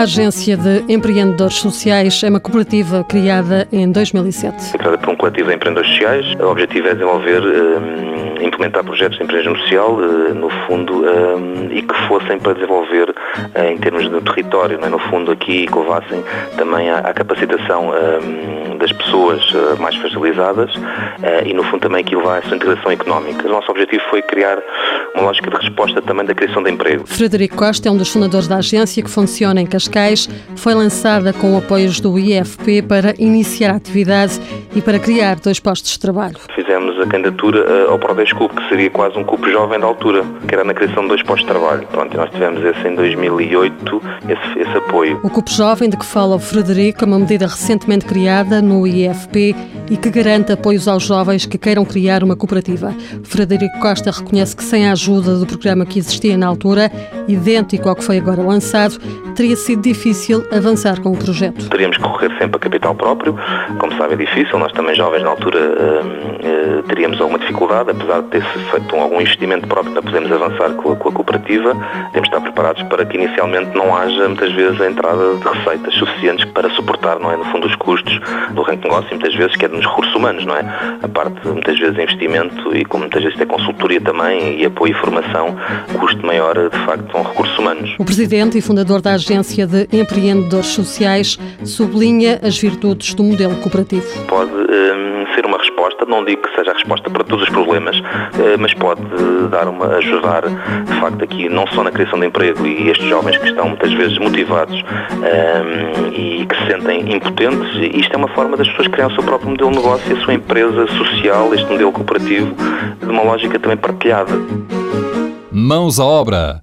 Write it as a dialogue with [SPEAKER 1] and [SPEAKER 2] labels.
[SPEAKER 1] A Agência de Empreendedores Sociais é uma cooperativa criada em 2007.
[SPEAKER 2] Criada por um coletivo de empreendedores sociais. O objetivo é desenvolver, um, implementar projetos de empreendedorismo social, uh, no fundo, um, e que fossem para desenvolver, uh, em termos de território, é? no fundo, aqui, que levassem também à, à capacitação das pessoas mais fragilizadas e, no fundo, também que levar a sua integração económica. O nosso objetivo foi criar uma lógica de resposta também da criação de emprego.
[SPEAKER 1] Frederico Costa é um dos fundadores da agência que funciona em Cascais. Foi lançada com apoios do IFP para iniciar a atividade e para criar dois postos de trabalho.
[SPEAKER 2] Fizemos a candidatura eh, ao Prodescup, que seria quase um cupo jovem da altura, que era na criação de dois postos de trabalho. Pronto, nós tivemos esse em 2008, esse, esse apoio.
[SPEAKER 1] O cupo jovem de que fala o Frederico é uma medida recentemente criada no IFP e que garante apoios aos jovens que queiram criar uma cooperativa. Frederico Costa reconhece que sem a ajuda do programa que existia na altura, idêntico ao que foi agora lançado, teria sido difícil avançar com o projeto.
[SPEAKER 2] Teríamos que correr sempre a capital próprio, como sabe é difícil, nós também jovens na altura uh, uh, teríamos alguma dificuldade, apesar de ter feito algum investimento próprio para podermos avançar com a, com a cooperativa, temos de estar preparados para que inicialmente não haja muitas vezes a entrada de receitas suficientes para suportar, não é, no fundo, os custos do ranking negócio, muitas vezes que é nos recursos humanos, não é? A parte muitas vezes investimento e como muitas vezes é consultoria também e apoio e formação, custo maior de facto são recursos humanos.
[SPEAKER 1] O presidente e fundador da Agência de Empreendedores Sociais sublinha as virtudes do modelo cooperativo.
[SPEAKER 2] Pode um, ser uma resposta, não digo que seja a resposta para todos os problemas, uh, mas pode dar uma, ajudar de facto aqui não só na criação de emprego e estes jovens que estão muitas vezes motivados um, e que se sentem impotentes, isto é uma forma das pessoas criarem o seu próprio modelo de negócio, a sua empresa social, este modelo cooperativo, de uma lógica também partilhada.
[SPEAKER 3] Mãos à obra,